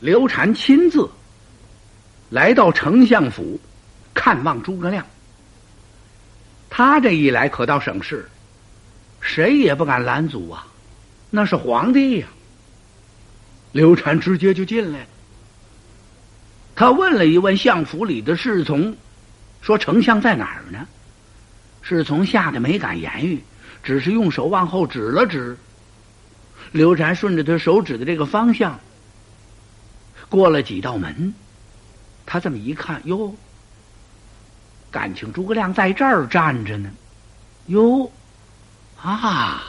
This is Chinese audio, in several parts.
刘禅亲自来到丞相府看望诸葛亮。他这一来可倒省事，谁也不敢拦阻啊，那是皇帝呀。刘禅直接就进来了。他问了一问相府里的侍从，说：“丞相在哪儿呢？”侍从吓得没敢言语，只是用手往后指了指。刘禅顺着他手指的这个方向，过了几道门，他这么一看，哟，感情诸葛亮在这儿站着呢。哟，啊，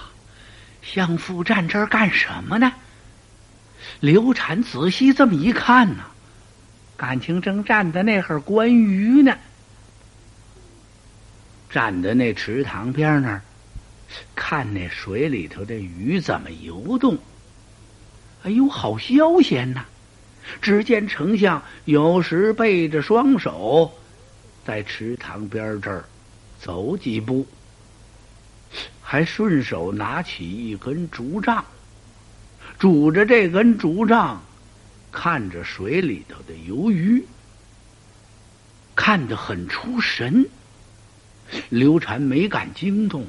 相父站这儿干什么呢？刘禅仔细这么一看呢，感情正站在那儿观鱼呢，站在那池塘边那儿。看那水里头的鱼怎么游动？哎呦，好消闲呐！只见丞相有时背着双手，在池塘边这儿走几步，还顺手拿起一根竹杖，拄着这根竹杖，看着水里头的游鱼，看得很出神。刘禅没敢惊动。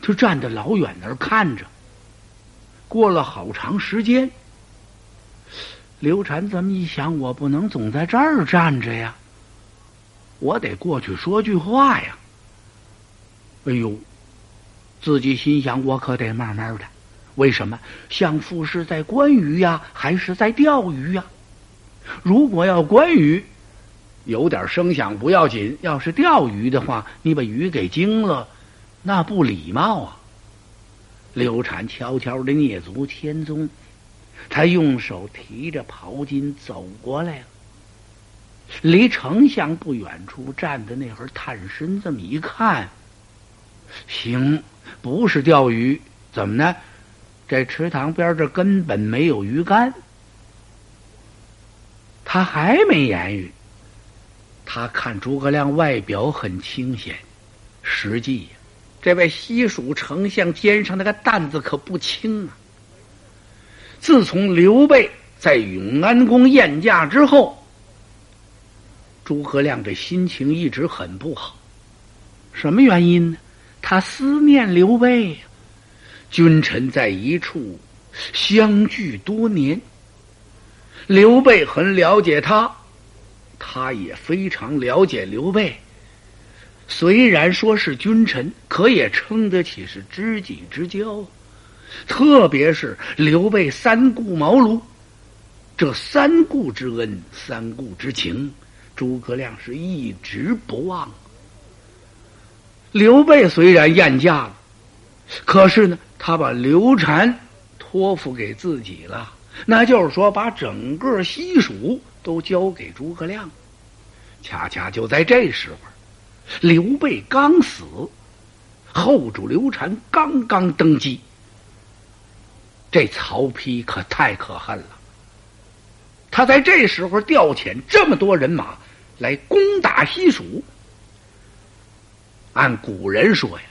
就站在老远那儿看着。过了好长时间，刘禅这么一想，我不能总在这儿站着呀，我得过去说句话呀。哎呦，自己心想，我可得慢慢的。为什么？相父是在观鱼呀，还是在钓鱼呀？如果要观鱼，有点声响不要紧；要是钓鱼的话，你把鱼给惊了。那不礼貌啊！刘禅悄悄的蹑足千踪，他用手提着袍巾走过来了。离丞相不远处站的那会儿，探身这么一看，行，不是钓鱼，怎么呢？这池塘边这根本没有鱼竿。他还没言语，他看诸葛亮外表很清闲，实际呀。这位西蜀丞相肩上那个担子可不轻啊！自从刘备在永安宫宴驾之后，诸葛亮这心情一直很不好。什么原因呢？他思念刘备呀。君臣在一处相聚多年，刘备很了解他，他也非常了解刘备。虽然说是君臣，可也称得起是知己之交。特别是刘备三顾茅庐，这三顾之恩、三顾之情，诸葛亮是一直不忘。刘备虽然厌驾了，可是呢，他把刘禅托付给自己了，那就是说，把整个西蜀都交给诸葛亮。恰恰就在这时候。刘备刚死，后主刘禅刚刚登基。这曹丕可太可恨了。他在这时候调遣这么多人马来攻打西蜀。按古人说呀，“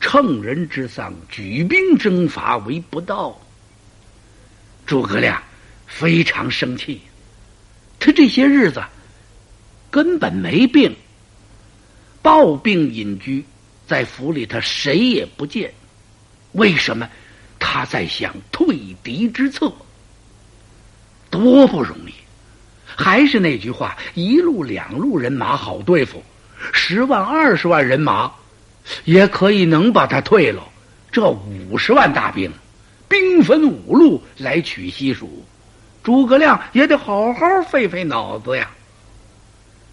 乘人之丧，举兵征伐为不道。”诸葛亮非常生气，他这些日子根本没病。抱病隐居，在府里他谁也不见。为什么？他在想退敌之策。多不容易！还是那句话，一路两路人马好对付，十万二十万人马也可以能把他退了。这五十万大兵，兵分五路来取西蜀，诸葛亮也得好好费费脑子呀。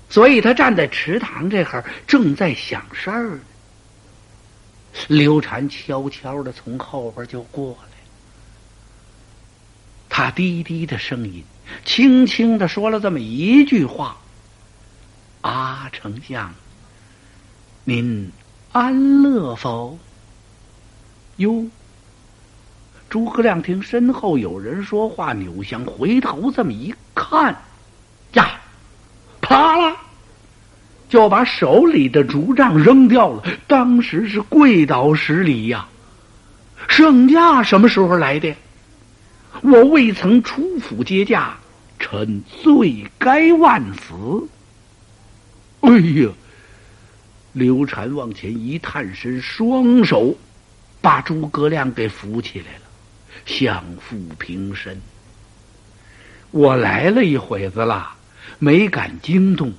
所以他站在池塘这儿，正在想事儿呢。刘禅悄悄的从后边就过来，他低低的声音，轻轻的说了这么一句话：“啊，丞相，您安乐否？”哟，诸葛亮听身后有人说话，扭向回头这么一看，呀！啪啦，就把手里的竹杖扔掉了。当时是跪倒十里呀！圣驾什么时候来的？我未曾出府接驾，臣罪该万死。哎呀！刘禅往前一探身，双手把诸葛亮给扶起来了，相扶平身。我来了一会子了，没敢惊动，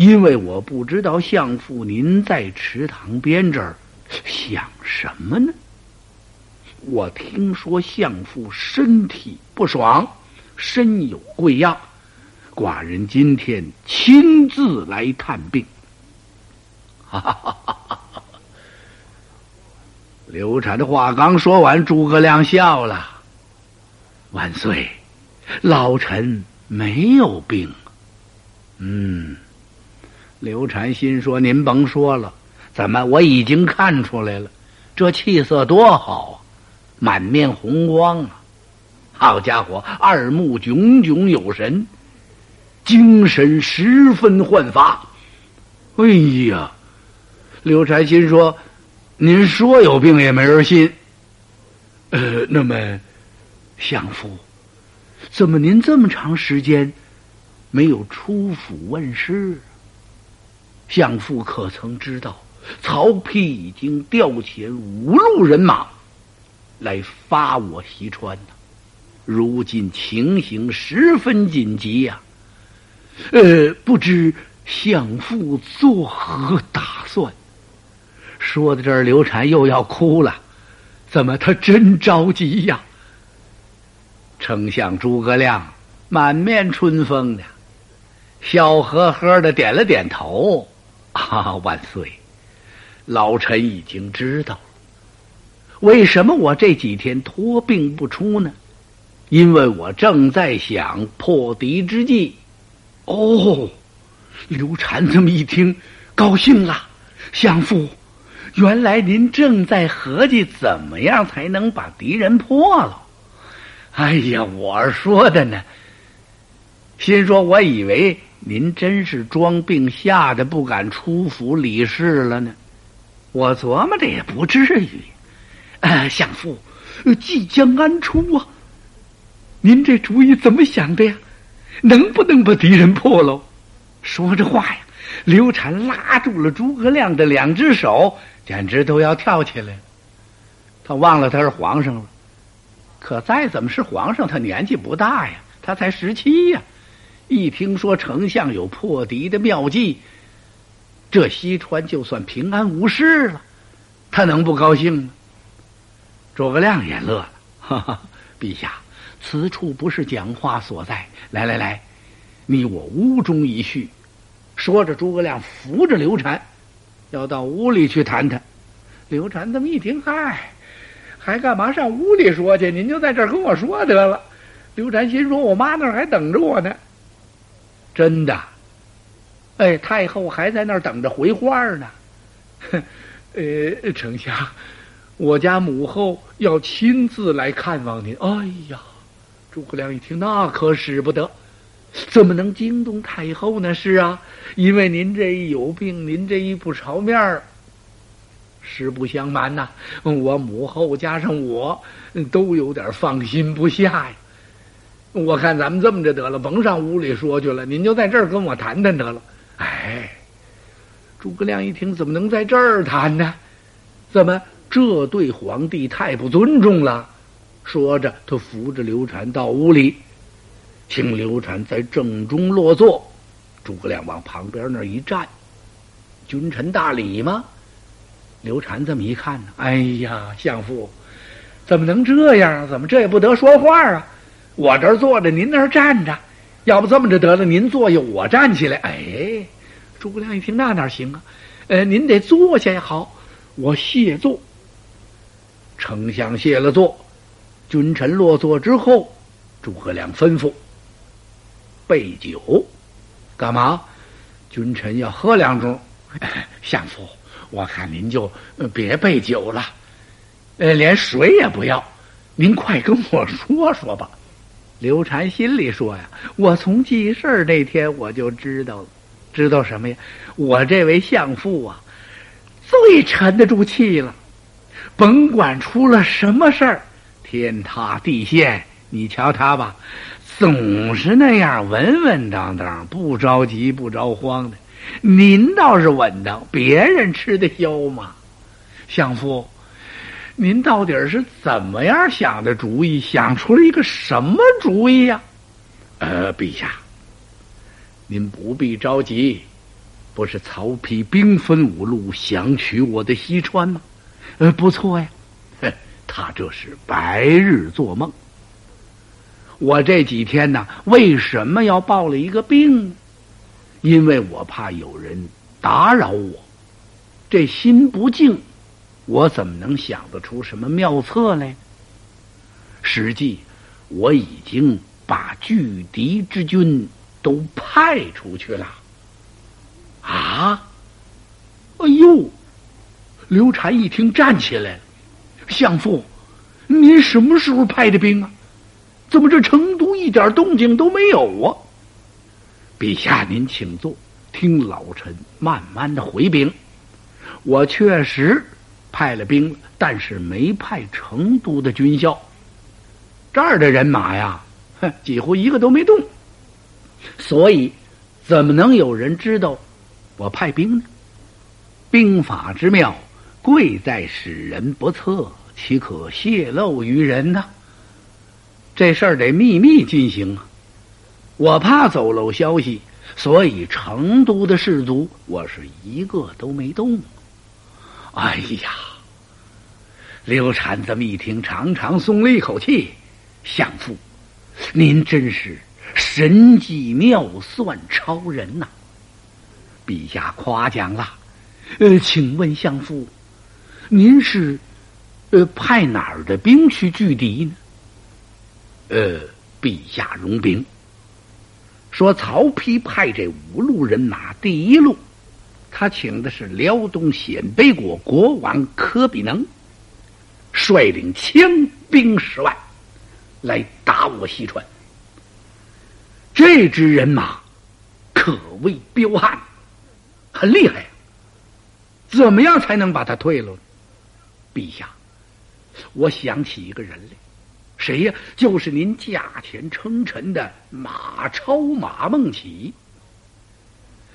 因为我不知道相父您在池塘边这儿想什么呢。我听说相父身体不爽，身有贵恙，寡人今天亲自来探病。刘禅的话刚说完，诸葛亮笑了：“万岁，老臣没有病。”嗯，刘禅心说：“您甭说了，怎么我已经看出来了？这气色多好啊，满面红光啊！好家伙，二目炯炯有神，精神十分焕发。哎呀！”刘禅心说：“您说有病也没人信。呃，那么，相父，怎么您这么长时间没有出府问事？相父可曾知道，曹丕已经调遣五路人马来发我西川呢？如今情形十分紧急呀！呃，不知相父作何打算？”说到这儿，刘禅又要哭了。怎么他真着急呀？丞相诸葛亮满面春风的，笑呵呵的点了点头。啊，万岁！老臣已经知道。为什么我这几天托病不出呢？因为我正在想破敌之计。哦，刘禅这么一听，高兴了，相父。原来您正在合计怎么样才能把敌人破了？哎呀，我说的呢。心说，我以为您真是装病吓得不敢出府理事了呢。我琢磨着也不至于。呃，相父，即将安出啊！您这主意怎么想的呀？能不能把敌人破喽？说着话呀，刘禅拉住了诸葛亮的两只手。简直都要跳起来了！他忘了他是皇上了。可再怎么是皇上，他年纪不大呀，他才十七呀。一听说丞相有破敌的妙计，这西川就算平安无事了，他能不高兴吗？诸葛亮也乐了，哈哈！陛下，此处不是讲话所在。来来来，你我屋中一叙。说着，诸葛亮扶着刘禅。要到屋里去谈谈，刘禅这么一听，嗨，还干嘛上屋里说去？您就在这儿跟我说得了。刘禅心说：“我妈那儿还等着我呢。”真的，哎，太后还在那儿等着回话呢。哼 呃，丞相，我家母后要亲自来看望您。哎呀，诸葛亮一听，那可使不得。怎么能惊动太后呢？是啊，因为您这一有病，您这一不朝面儿，实不相瞒呐，我母后加上我都有点放心不下呀。我看咱们这么着得了，甭上屋里说去了，您就在这儿跟我谈谈得了。哎，诸葛亮一听，怎么能在这儿谈呢？怎么这对皇帝太不尊重了？说着，他扶着刘禅到屋里。请刘禅在正中落座，诸葛亮往旁边那一站，君臣大礼吗？刘禅这么一看呢，哎呀，相父，怎么能这样？怎么这也不得说话啊？我这儿坐着，您那儿站着，要不这么着得了，您坐下，我站起来。哎，诸葛亮一听，那哪行啊？呃，您得坐下呀。好，我谢座。丞相谢了座，君臣落座之后，诸葛亮吩咐。备酒，干嘛？君臣要喝两盅。相父，我看您就别备酒了，呃，连水也不要。您快跟我说说吧。刘禅心里说呀：“我从记事儿那天我就知道了，知道什么呀？我这位相父啊，最沉得住气了。甭管出了什么事儿，天塌地陷，你瞧他吧，总是那样稳稳当当，不着急不着慌的。您倒是稳当，别人吃得消吗？相父，您到底是怎么样想的主意？想出了一个什么主意呀？呃，陛下，您不必着急，不是曹丕兵分五路想取我的西川吗？呃，不错呀，哼他这是白日做梦。我这几天呢，为什么要抱了一个病呢？因为我怕有人打扰我，这心不静，我怎么能想得出什么妙策来？实际我已经把拒敌之军都派出去了。啊！哎呦！刘禅一听，站起来了：“相父，您什么时候派的兵啊？”怎么这成都一点动静都没有啊？陛下，您请坐，听老臣慢慢的回禀。我确实派了兵，但是没派成都的军校。这儿的人马呀，哼，几乎一个都没动。所以，怎么能有人知道我派兵呢？兵法之妙，贵在使人不测，岂可泄露于人呢？这事儿得秘密进行啊！我怕走漏消息，所以成都的士卒我是一个都没动。哎呀，刘禅这么一听，长长松了一口气。相父，您真是神机妙算超人呐！陛下夸奖了。呃，请问相父，您是呃派哪儿的兵去拒敌呢？呃，陛下容禀，说曹丕派这五路人马，第一路，他请的是辽东鲜卑国国王科比能，率领枪兵十万，来打我西川。这支人马可谓彪悍，很厉害。怎么样才能把他退了？陛下，我想起一个人来。谁呀？就是您驾前称臣的马超、马孟起。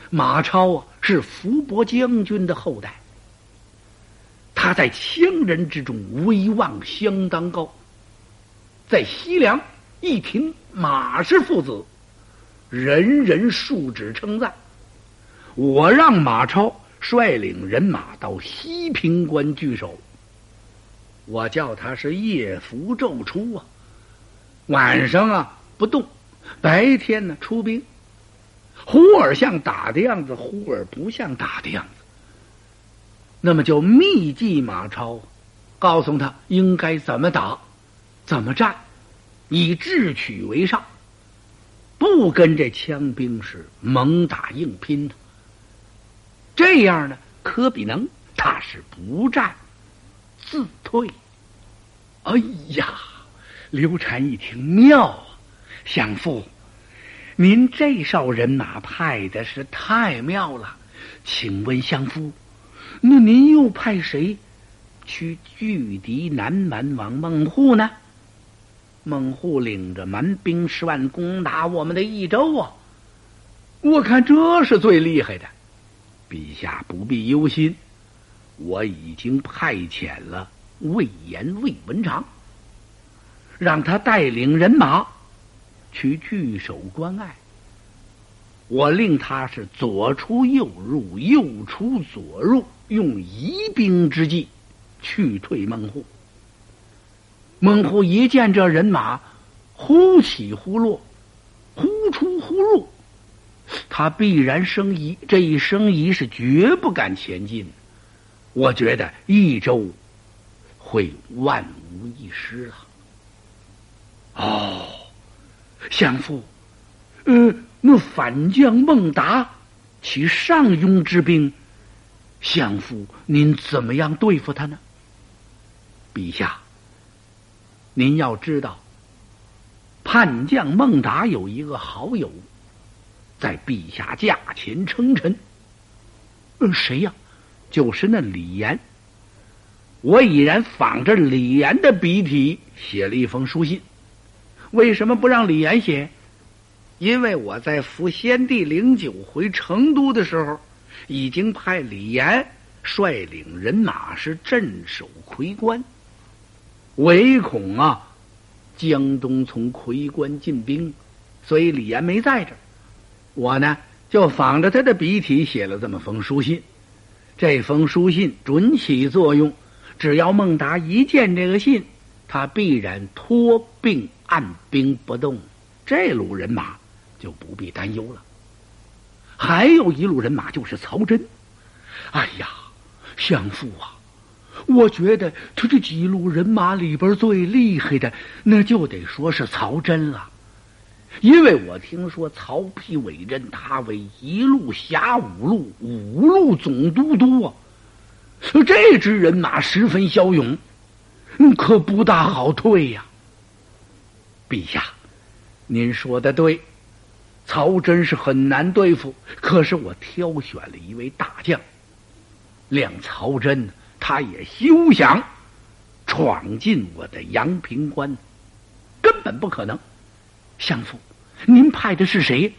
马超啊，是伏伯将军的后代。他在羌人之中威望相当高，在西凉一听马氏父子，人人竖指称赞。我让马超率领人马到西平关据守。我叫他是夜伏昼出啊，晚上啊不动，白天呢出兵，忽而像打的样子，忽而不像打的样子。那么就密计马超，告诉他应该怎么打，怎么战，以智取为上，不跟这枪兵是猛打硬拼的。这样呢，科比能他是不战。自退。哎呀，刘禅一听妙啊，相父，您这哨人马派的是太妙了。请问相夫，那您又派谁去拒敌南蛮王孟户呢？孟户领着蛮兵十万攻打我们的益州啊！我看这是最厉害的。陛下不必忧心。我已经派遣了魏延、魏文长，让他带领人马去据守关隘。我令他是左出右入，右出左入，用疑兵之计去退孟户。孟户一见这人马忽起忽落，忽出忽入，他必然生疑。这一生疑是绝不敢前进。我觉得益州会万无一失了。哦，相父，呃，那反将孟达其上庸之兵，相父您怎么样对付他呢？陛下，您要知道，叛将孟达有一个好友，在陛下驾前称臣。呃，谁呀？就是那李岩，我已然仿着李岩的笔体写了一封书信，为什么不让李岩写？因为我在扶先帝灵柩回成都的时候，已经派李岩率领人马是镇守夔关，唯恐啊江东从夔关进兵，所以李岩没在这儿。我呢就仿着他的笔体写了这么封书信。这封书信准起作用，只要孟达一见这个信，他必然托病按兵不动，这路人马就不必担忧了。还有一路人马就是曹真。哎呀，相父啊，我觉得他这几路人马里边最厉害的，那就得说是曹真了。因为我听说曹丕委任他为一路侠五路，五路总督督啊，这支人马十分骁勇，可不大好退呀。陛下，您说的对，曹真是很难对付。可是我挑选了一位大将，谅曹真他也休想闯进我的阳平关，根本不可能。相父，您派的是谁？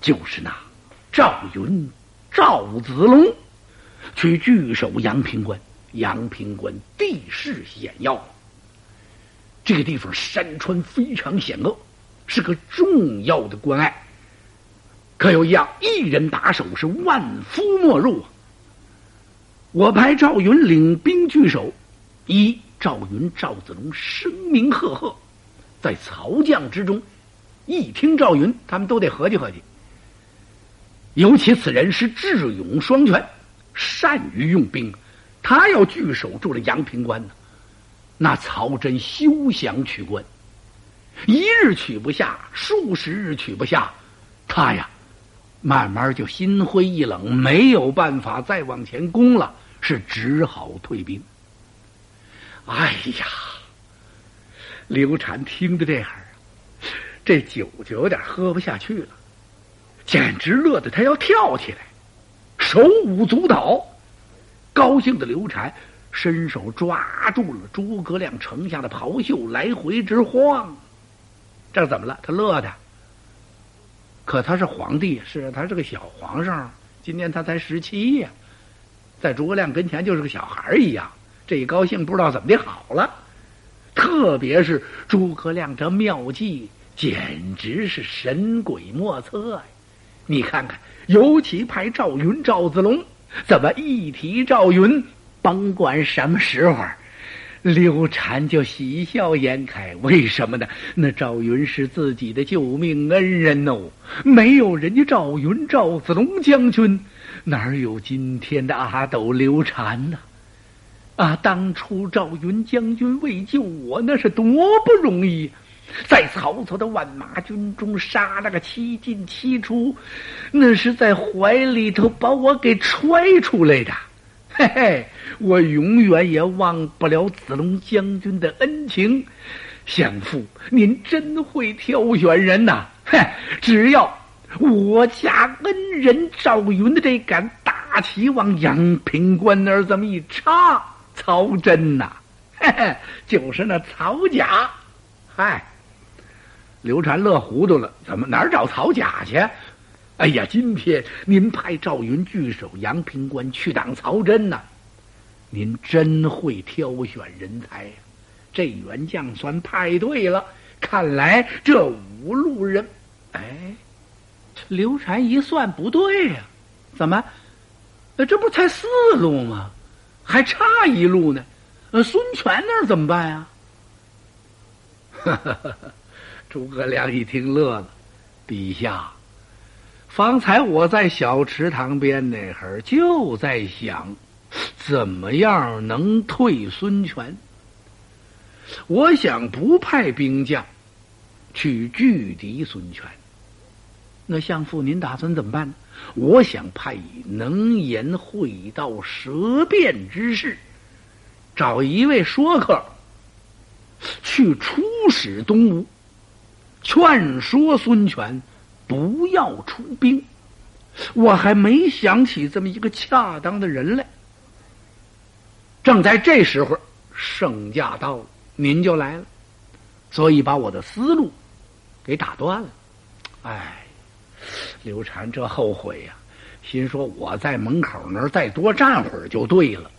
就是那赵云、赵子龙，去据守阳平关。阳平关地势险要，这个地方山川非常险恶，是个重要的关隘。可有一样，一人打手是万夫莫入啊！我派赵云领兵据守，一赵云、赵子龙声名赫赫，在曹将之中。一听赵云，他们都得合计合计。尤其此人是智勇双全，善于用兵，他要据守住了阳平关呢，那曹真休想取关。一日取不下，数十日取不下，他呀，慢慢就心灰意冷，没有办法再往前攻了，是只好退兵。哎呀，刘禅听着这样。这酒就有点喝不下去了，简直乐得他要跳起来，手舞足蹈。高兴的刘禅伸手抓住了诸葛亮丞相的袍袖，来回直晃。这怎么了？他乐的。可他是皇帝，是他是个小皇上，今年他才十七呀，在诸葛亮跟前就是个小孩一样。这一高兴，不知道怎么的好了。特别是诸葛亮这妙计。简直是神鬼莫测呀！你看看，尤其派赵云、赵子龙，怎么一提赵云，甭管什么时候，刘禅就喜笑颜开。为什么呢？那赵云是自己的救命恩人哦，没有人家赵云、赵子龙将军，哪有今天的阿斗刘禅呢？啊，当初赵云将军为救我，那是多不容易。在曹操的万马军中杀了个七进七出，那是在怀里头把我给揣出来的。嘿嘿，我永远也忘不了子龙将军的恩情。相父，您真会挑选人呐！嘿，只要我家恩人赵云的这杆大旗往阳平关那儿这么一插，曹真呐，嘿嘿，就是那曹甲，嗨。刘禅乐糊涂了，怎么哪儿找曹甲去？哎呀，今天您派赵云据守阳平关去挡曹真呢，您真会挑选人才呀！这员将算派对了。看来这五路人，哎，刘禅一算不对呀，怎么？这不才四路吗？还差一路呢。呃，孙权那儿怎么办呀？哈哈哈哈。诸葛亮一听乐了，陛下，方才我在小池塘边那会儿就在想，怎么样能退孙权？我想不派兵将去拒敌孙权。那相父，您打算怎么办？我想派以能言会道、舌辩之士，找一位说客去出使东吴。劝说孙权不要出兵，我还没想起这么一个恰当的人来。正在这时候，圣驾到了，您就来了。所以把我的思路给打断了。哎，刘禅这后悔呀，心说我在门口那儿再多站会儿就对了，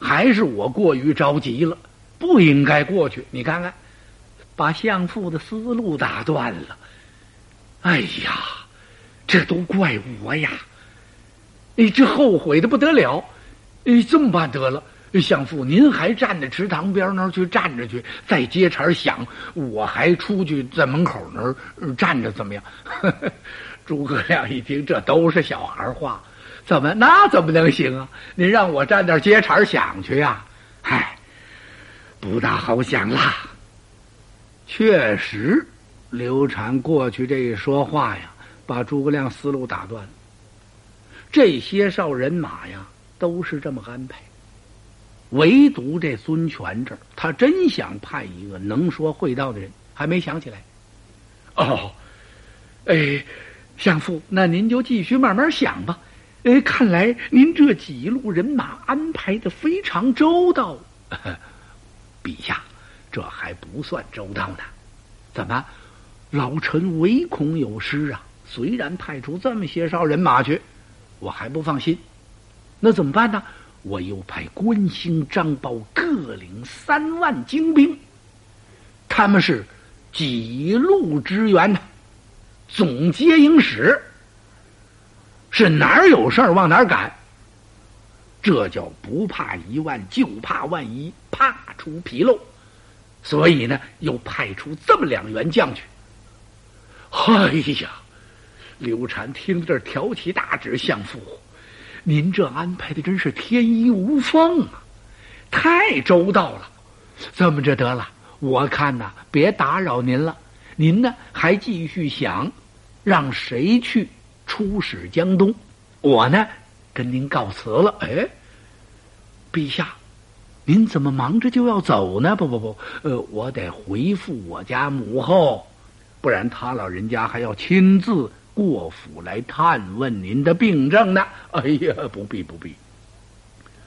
还是我过于着急了，不应该过去。你看看，把相父的思路打断了。哎呀，这都怪我呀！你这后悔的不得了。哎，这么办得了，相父，您还站在池塘边那儿去站着去，再接茬想，我还出去在门口那儿站着，怎么样？诸葛亮一听，这都是小孩话，怎么那怎么能行啊？您让我站那儿接茬想去呀？嗨，不大好想啦。确实，刘禅过去这一说话呀，把诸葛亮思路打断了。这些少人马呀。都是这么安排，唯独这孙权这儿，他真想派一个能说会道的人，还没想起来。哦，哎，相父，那您就继续慢慢想吧。哎，看来您这几路人马安排的非常周到。陛下，这还不算周到呢。怎么，老臣唯恐有失啊！虽然派出这么些少人马去，我还不放心。那怎么办呢？我又派关兴、张苞各领三万精兵，他们是几路支援的总接应使，是哪儿有事儿往哪儿赶。这叫不怕一万，就怕万一，怕出纰漏。所以呢，又派出这么两员将去。哎呀，刘禅听这挑起大指，相父。您这安排的真是天衣无缝啊，太周到了。这么着得了，我看呐，别打扰您了。您呢，还继续想让谁去出使江东？我呢，跟您告辞了。哎，陛下，您怎么忙着就要走呢？不不不，呃，我得回复我家母后，不然他老人家还要亲自。过府来探问您的病症呢？哎呀，不必不必。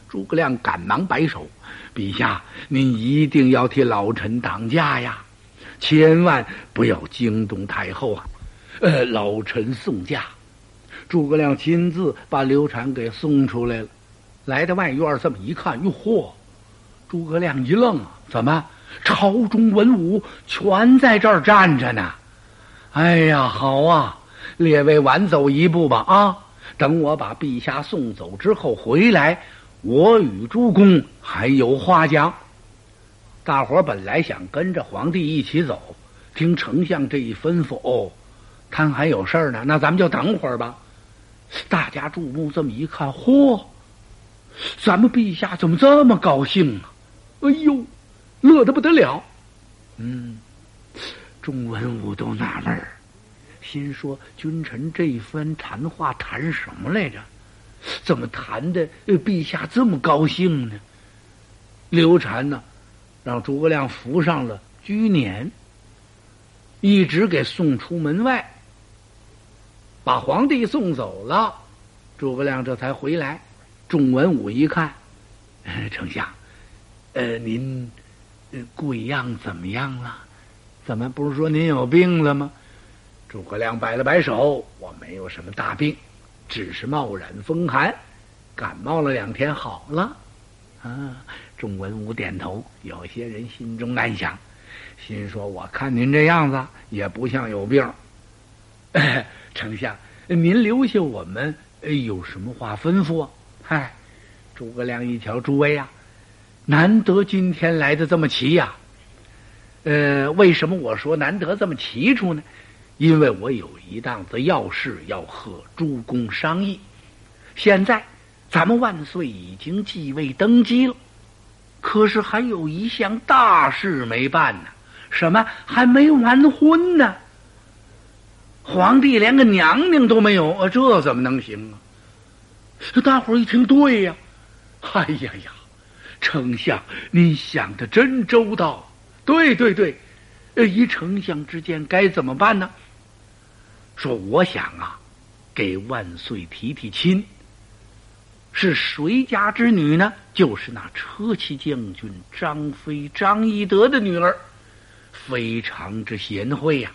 诸葛亮赶忙摆手：“陛下，您一定要替老臣挡驾呀，千万不要惊动太后啊！”呃，老臣送驾。诸葛亮亲自把刘禅给送出来了。来到外院，这么一看，哟嚯！诸葛亮一愣啊，怎么朝中文武全在这儿站着呢？哎呀，好啊！列位晚走一步吧啊！等我把陛下送走之后回来，我与诸公还有话讲。大伙本来想跟着皇帝一起走，听丞相这一吩咐，哦，他还有事儿呢，那咱们就等会儿吧。大家注目这么一看，嚯，咱们陛下怎么这么高兴啊？哎呦，乐得不得了。嗯，众文武都纳闷儿。心说：“君臣这一番谈话谈什么来着？怎么谈的？陛下这么高兴呢？”刘禅呢，让诸葛亮扶上了居辇，一直给送出门外，把皇帝送走了。诸葛亮这才回来。众文武一看，丞相，呃，您贵样怎么样了？怎么不是说您有病了吗？诸葛亮摆了摆手：“我没有什么大病，只是冒染风寒，感冒了两天，好了。”啊！众文武点头。有些人心中暗想，心说：“我看您这样子也不像有病。”丞相，您留下我们有什么话吩咐？嗨，诸葛亮一瞧，诸位呀，难得今天来的这么齐呀。呃，为什么我说难得这么齐出呢？因为我有一档子要事要和诸公商议，现在咱们万岁已经继位登基了，可是还有一项大事没办呢，什么还没完婚呢？皇帝连个娘娘都没有啊，这怎么能行啊？大伙儿一听，对呀，哎呀呀，丞相，您想的真周到，对对对，呃一丞相之间该怎么办呢？说：“我想啊，给万岁提提亲。是谁家之女呢？就是那车骑将军张飞、张翼德的女儿。非常之贤惠呀，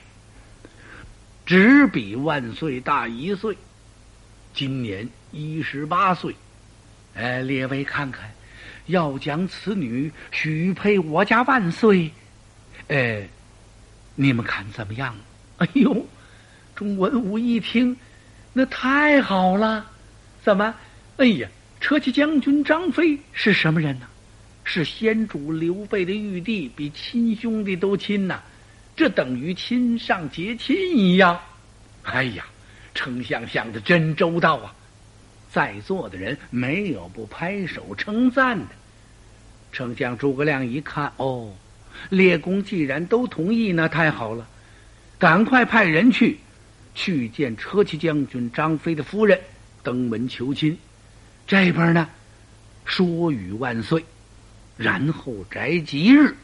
只比万岁大一岁，今年一十八岁。哎，列位看看，要将此女许配我家万岁，哎，你们看怎么样？哎呦，钟文武一听，那太好了！怎么？哎呀，车骑将军张飞是什么人呢？是先主刘备的玉帝，比亲兄弟都亲呐，这等于亲上结亲一样。哎呀，丞相想的真周到啊！在座的人没有不拍手称赞的。丞相诸葛亮一看，哦，列公既然都同意，那太好了，赶快派人去，去见车骑将军张飞的夫人，登门求亲。这边呢，说与万岁。然后择吉日，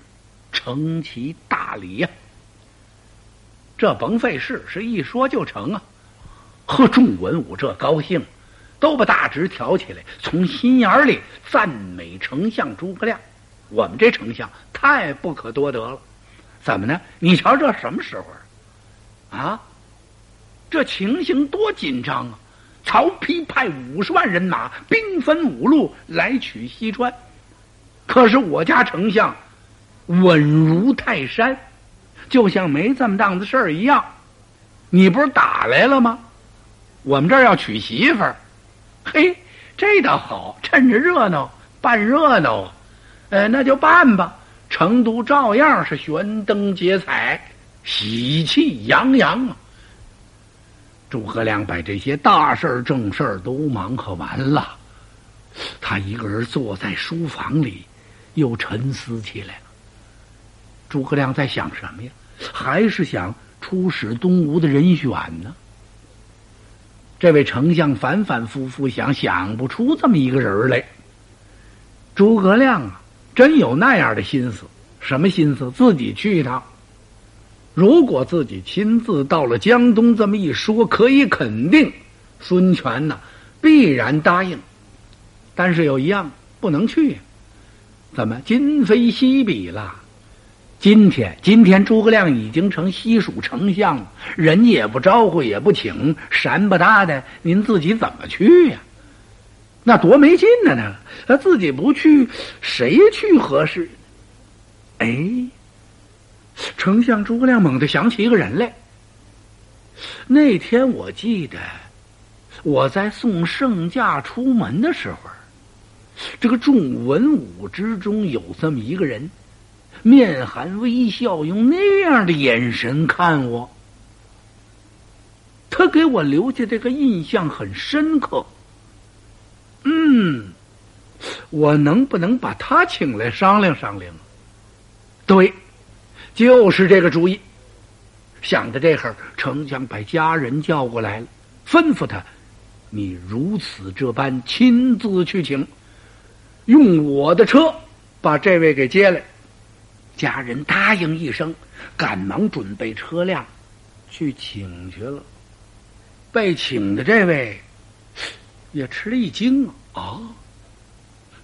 成其大礼呀。这甭费事，是一说就成啊！呵，众文武这高兴，都把大纸挑起来，从心眼里赞美丞相诸葛亮。我们这丞相太不可多得了，怎么呢？你瞧这什么时候啊？啊，这情形多紧张啊！曹丕派五十万人马，兵分五路来取西川。可是我家丞相稳如泰山，就像没这么档子事儿一样。你不是打来了吗？我们这儿要娶媳妇儿，嘿，这倒好，趁着热闹办热闹啊，呃，那就办吧。成都照样是悬灯结彩，喜气洋洋啊。诸葛亮把这些大事儿正事儿都忙活完了，他一个人坐在书房里。又沉思起来了。诸葛亮在想什么呀？还是想出使东吴的人选呢？这位丞相反反复复想，想不出这么一个人来。诸葛亮啊，真有那样的心思？什么心思？自己去一趟。如果自己亲自到了江东，这么一说，可以肯定，孙权呢必然答应。但是有一样不能去。怎么今非昔比了？今天，今天诸葛亮已经成西蜀丞相了，人也不招呼，也不请，山不大的，您自己怎么去呀？那多没劲呢！那他自己不去，谁去合适？哎，丞相诸葛亮猛地想起一个人来。那天我记得我在送圣驾出门的时候。这个众文武之中有这么一个人，面含微笑，用那样的眼神看我。他给我留下这个印象很深刻。嗯，我能不能把他请来商量商量？对，就是这个主意。想到这会儿，丞相把家人叫过来了，吩咐他：“你如此这般亲自去请。”用我的车把这位给接来，家人答应一声，赶忙准备车辆去请去了。被请的这位也吃了一惊啊！啊，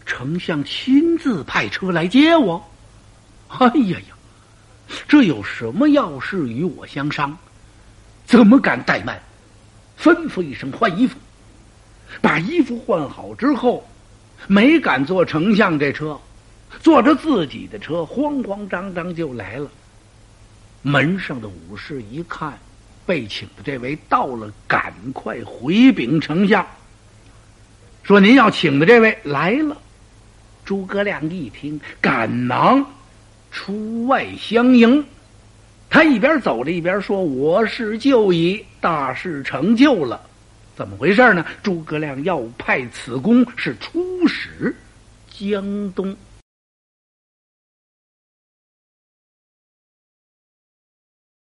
丞相亲自派车来接我，哎呀呀，这有什么要事与我相商？怎么敢怠慢？吩咐一声换衣服，把衣服换好之后。没敢坐丞相这车，坐着自己的车，慌慌张张就来了。门上的武士一看，被请的这位到了，赶快回禀丞相，说：“您要请的这位来了。”诸葛亮一听，赶忙出外相迎。他一边走着一边说：“我是就已，大事成就了。”怎么回事呢？诸葛亮要派此公是出使江东。